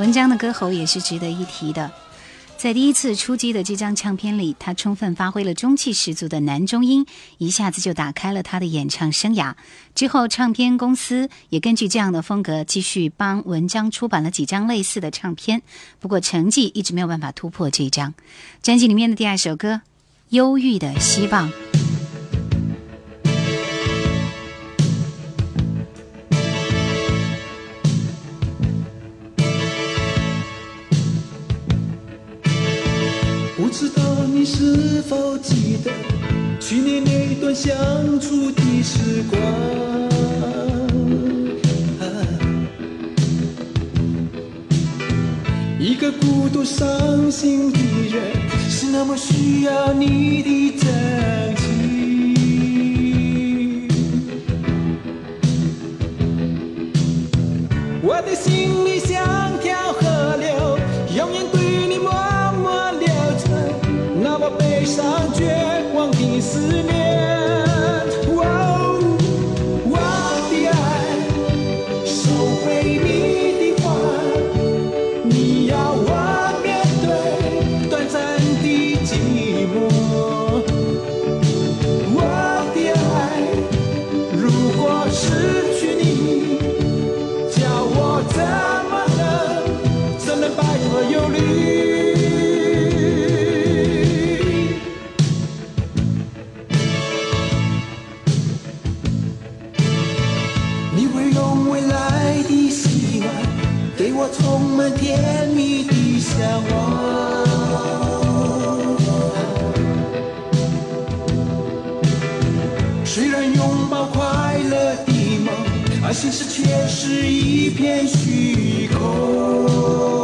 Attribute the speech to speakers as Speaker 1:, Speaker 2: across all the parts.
Speaker 1: 文章的歌喉也是值得一提的。在第一次出击的这张唱片里，他充分发挥了中气十足的男中音，一下子就打开了他的演唱生涯。之后，唱片公司也根据这样的风格，继续帮文章出版了几张类似的唱片。不过，成绩一直没有办法突破这一张。专辑里面的第二首歌《忧郁的希望》。
Speaker 2: 不知道你是否记得去年那段相处的时光？一个孤独伤心的人，是那么需要你的真我充满甜蜜的向往。虽然拥抱快乐的梦，而现实却是一片虚空。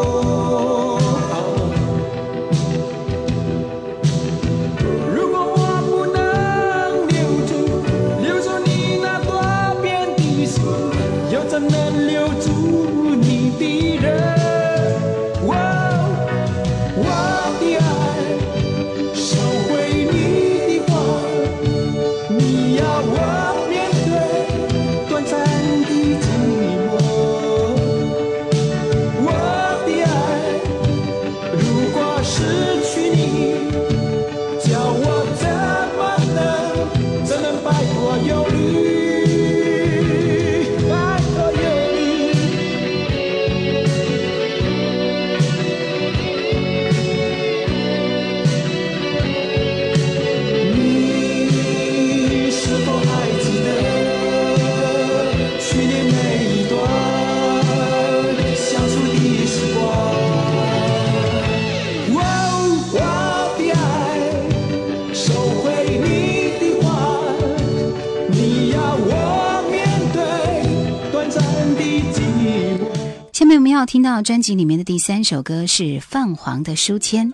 Speaker 1: 听到专辑里面的第三首歌是泛黄的书签。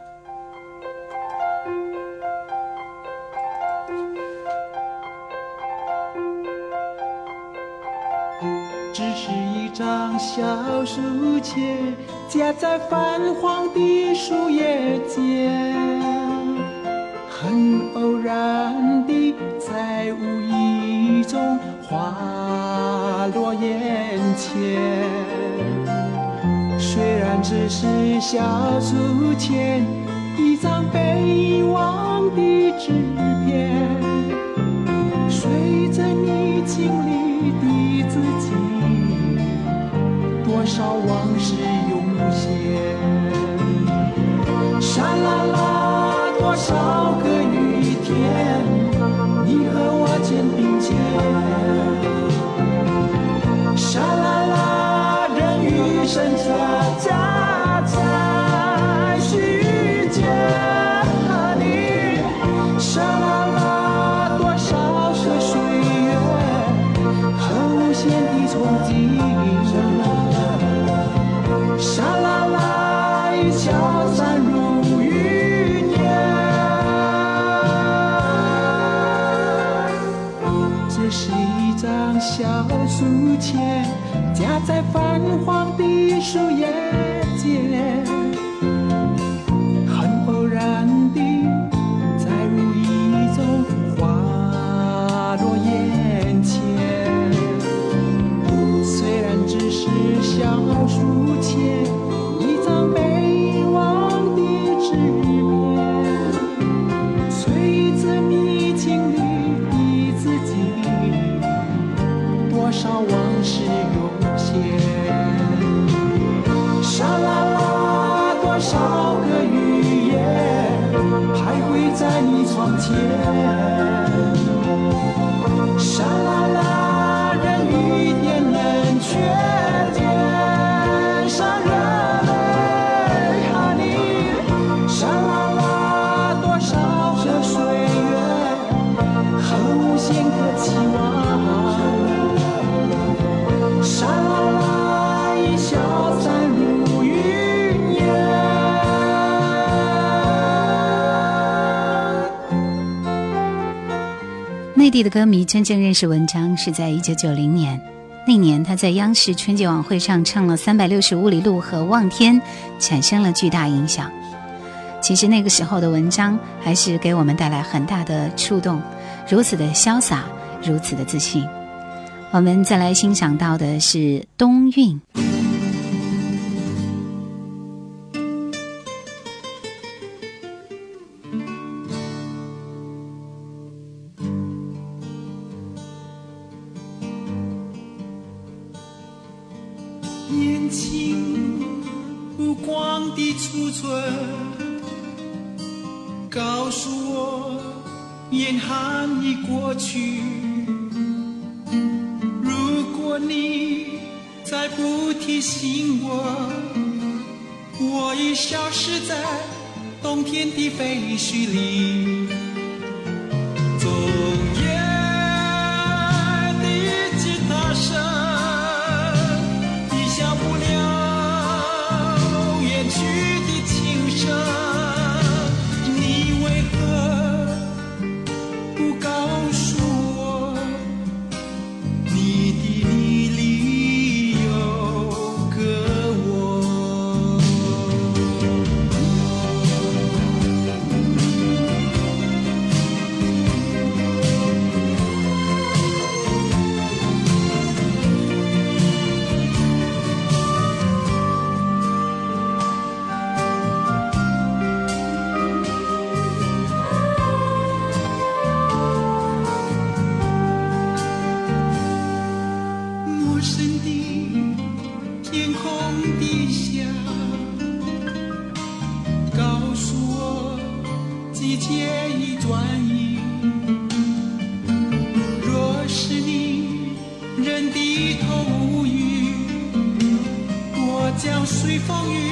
Speaker 2: 只是一张小书签，夹在泛黄的树叶间，很偶然地在无意中滑落眼前。虽然只是小书签，一张被遗忘的纸片。随着你经历的自己，多少往事涌现。沙啦啦，多少个雨天，你和我肩并肩。沙啦啦，人与生这家在世间和你。沙啦啦，多少个岁月和无限的憧憬。沙啦啦，一消散如云烟。这是一张小书签，压在泛黄的树叶。是永远沙啦啦多少个日夜徘徊在你窗前。沙啦啦
Speaker 1: 地的歌迷真正认识文章是在一九九零年，那年他在央视春节晚会上唱了《三百六十五里路》和《望天》，产生了巨大影响。其实那个时候的文章还是给我们带来很大的触动，如此的潇洒，如此的自信。我们再来欣赏到的是《冬韵》。
Speaker 2: 风雨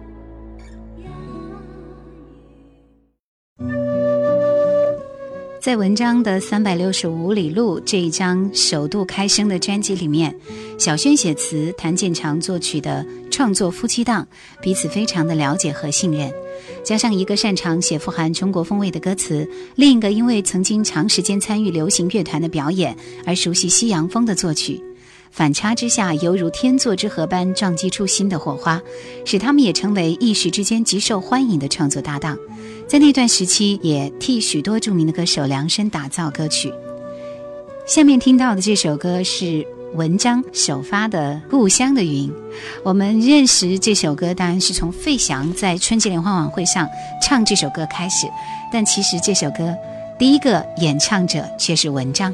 Speaker 1: 在文章的《三百六十五里路》这一张首度开声的专辑里面，小轩写词，谭健常作曲的创作夫妻档，彼此非常的了解和信任。加上一个擅长写富含中国风味的歌词，另一个因为曾经长时间参与流行乐团的表演而熟悉西洋风的作曲，反差之下犹如天作之合般撞击出新的火花，使他们也成为一时之间极受欢迎的创作搭档。在那段时期，也替许多著名的歌手量身打造歌曲。下面听到的这首歌是文章首发的《故乡的云》。我们认识这首歌，当然是从费翔在春节联欢晚会上唱这首歌开始，但其实这首歌第一个演唱者却是文章。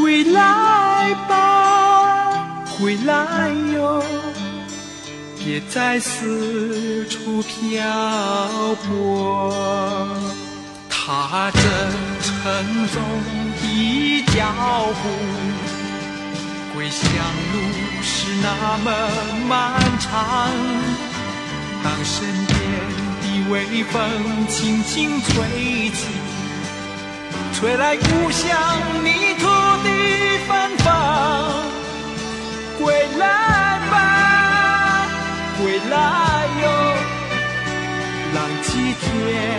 Speaker 2: 归来吧，归来哟，别再四处漂泊。踏着沉重的脚步，归乡路是那么漫长。当身边的微风轻轻吹起。吹来故乡泥土的芬芳，归来吧，归来哟，浪迹天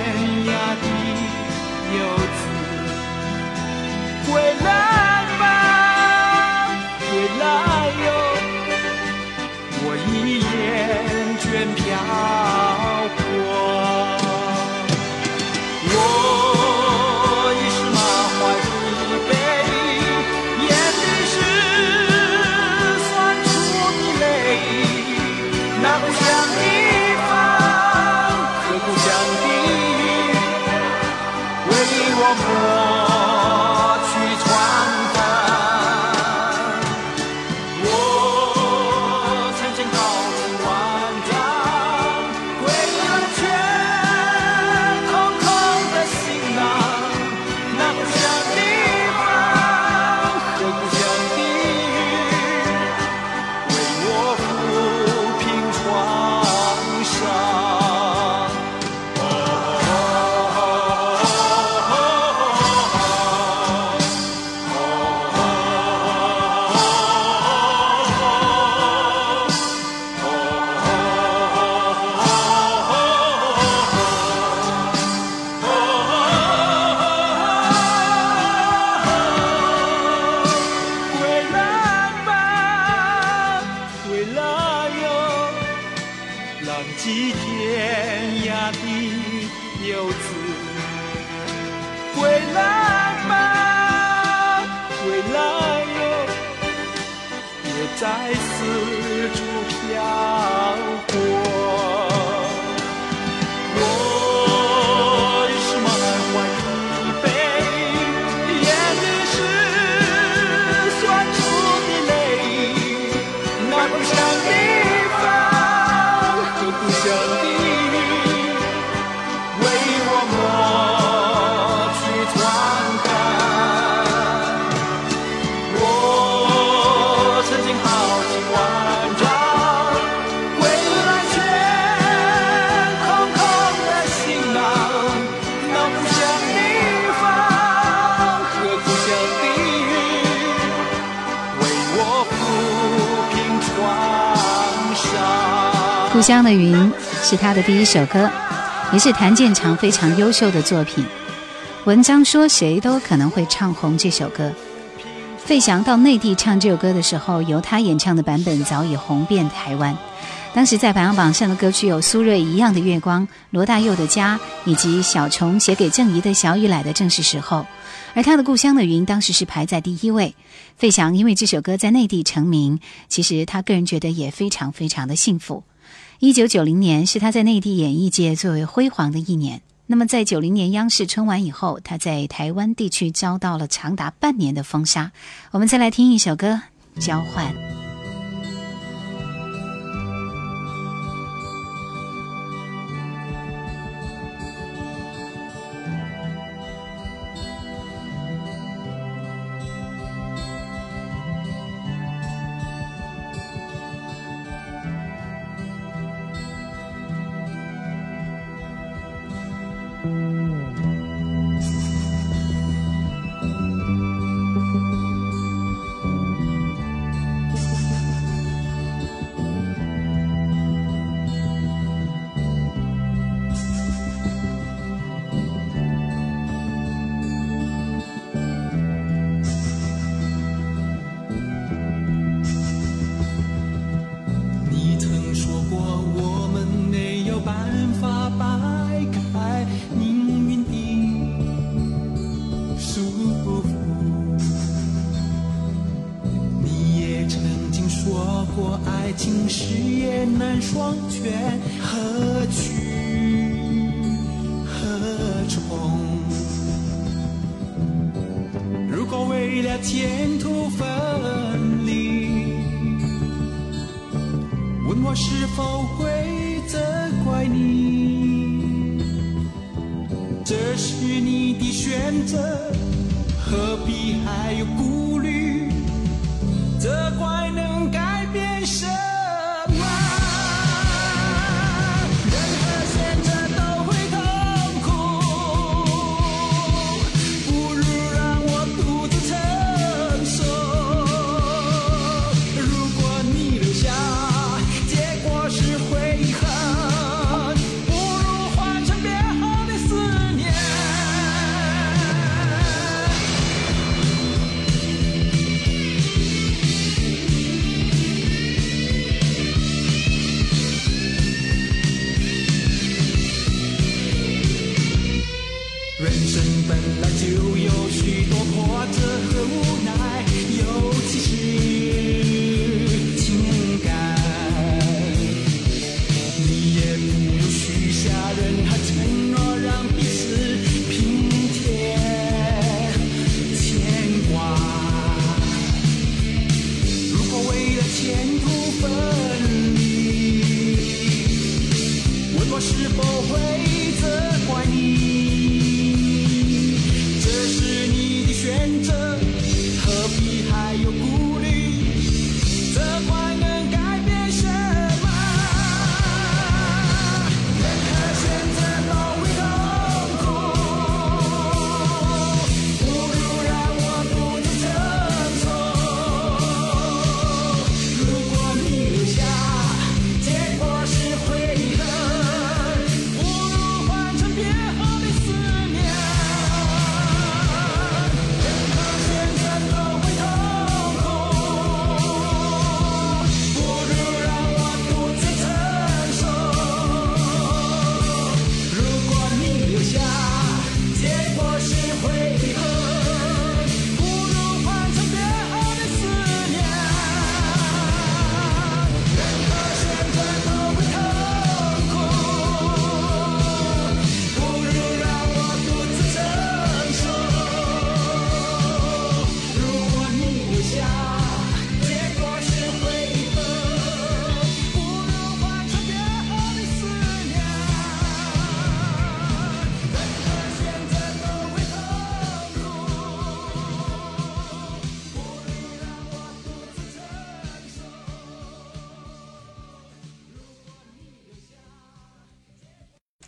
Speaker 2: 在四处漂泊。故乡的
Speaker 1: 云是他的第一首歌，也是谭健常非常优秀的作品。文章说谁都可能会唱红这首歌。费翔到内地唱这首歌的时候，由他演唱的版本早已红遍台湾。当时在排行榜上的歌曲有苏芮《一样的月光》、罗大佑的《家》，以及小虫写给郑怡的《小雨来的正是时候》。而他的《故乡的云》当时是排在第一位。费翔因为这首歌在内地成名，其实他个人觉得也非常非常的幸福。一九九零年是他在内地演艺界最为辉煌的一年。那么，在九零年央视春晚以后，他在台湾地区遭到了长达半年的封杀。我们再来听一首歌，《交换》。
Speaker 2: 你曾双全，何去何从？如果为了前途分离，问我是否会责怪你？这是你的选择，何必还有顾虑？责怪能改变什？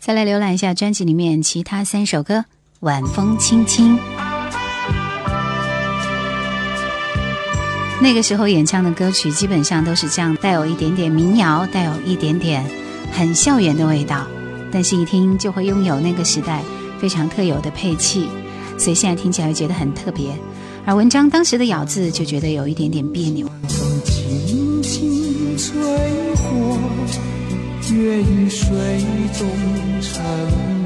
Speaker 1: 再来浏览一下专辑里面其他三首歌，《晚风轻轻》。那个时候演唱的歌曲基本上都是这样，带有一点点民谣，带有一点点很校园的味道，但是一听就会拥有那个时代非常特有的配器，所以现在听起来会觉得很特别。而文章当时的咬字就觉得有一点点别扭。
Speaker 2: 轻轻吹过，月与水中沉。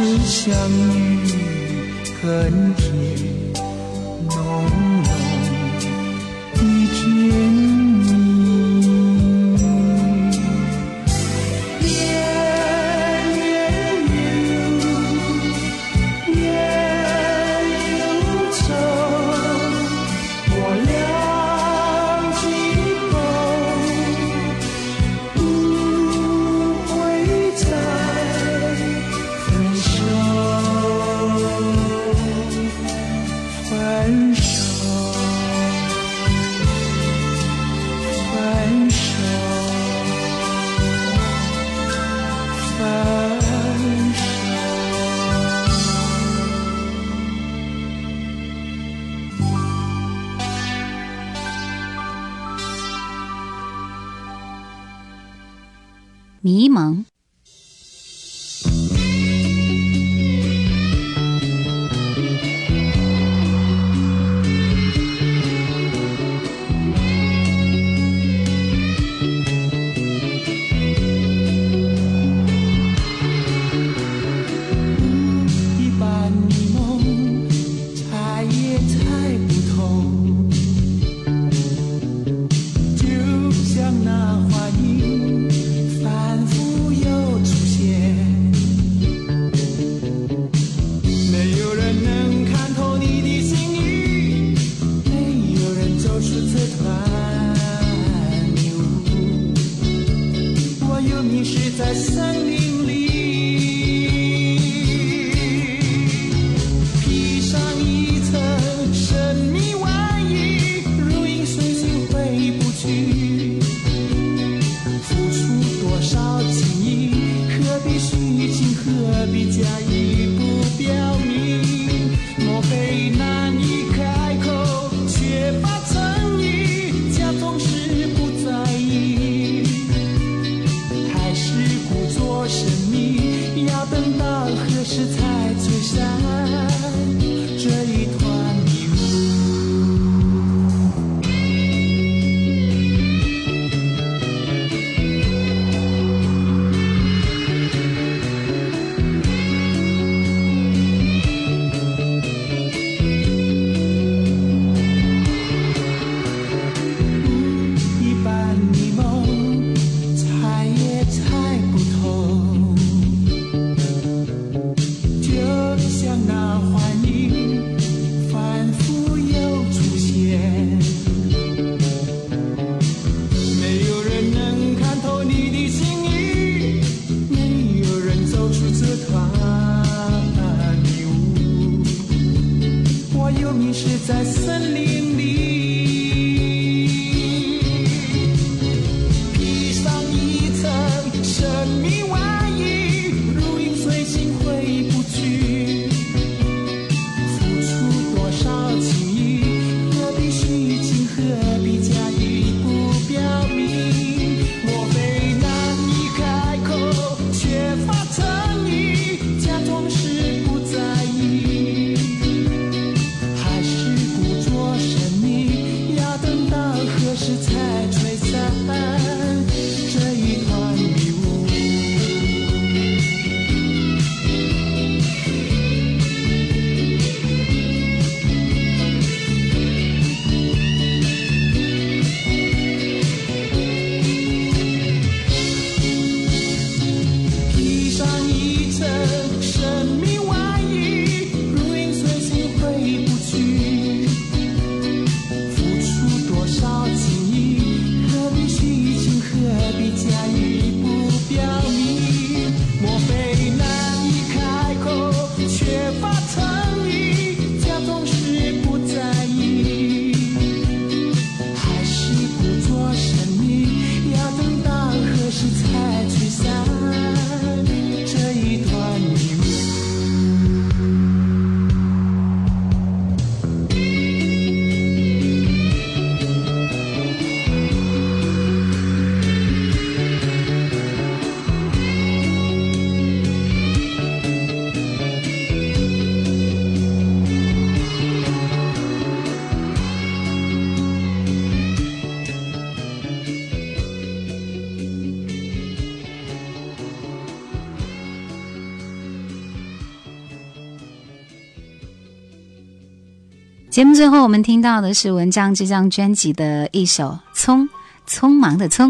Speaker 2: 次相遇更
Speaker 1: 迷
Speaker 2: 茫。
Speaker 1: 节目最后，我们听到的是文章这张专辑的一首《匆匆忙的匆》。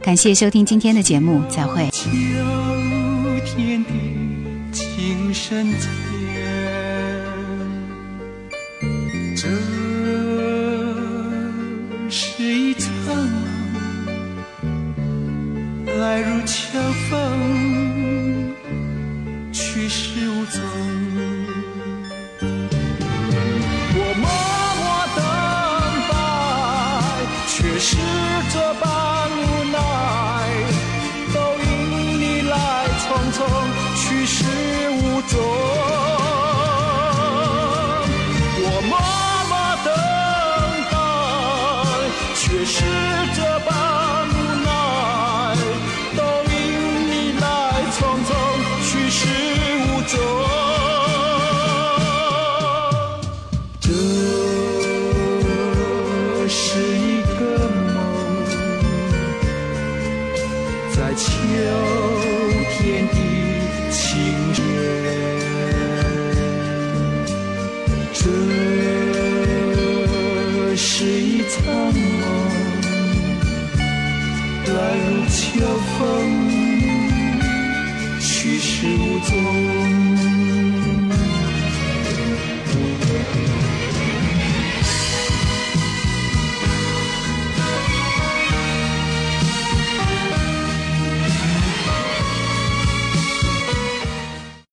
Speaker 1: 感谢收听今天的节目，再会。
Speaker 2: 秋天的情深